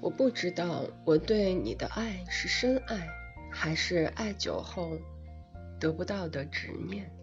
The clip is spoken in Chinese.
我不知道我对你的爱是深爱还是爱久后得不到的执念。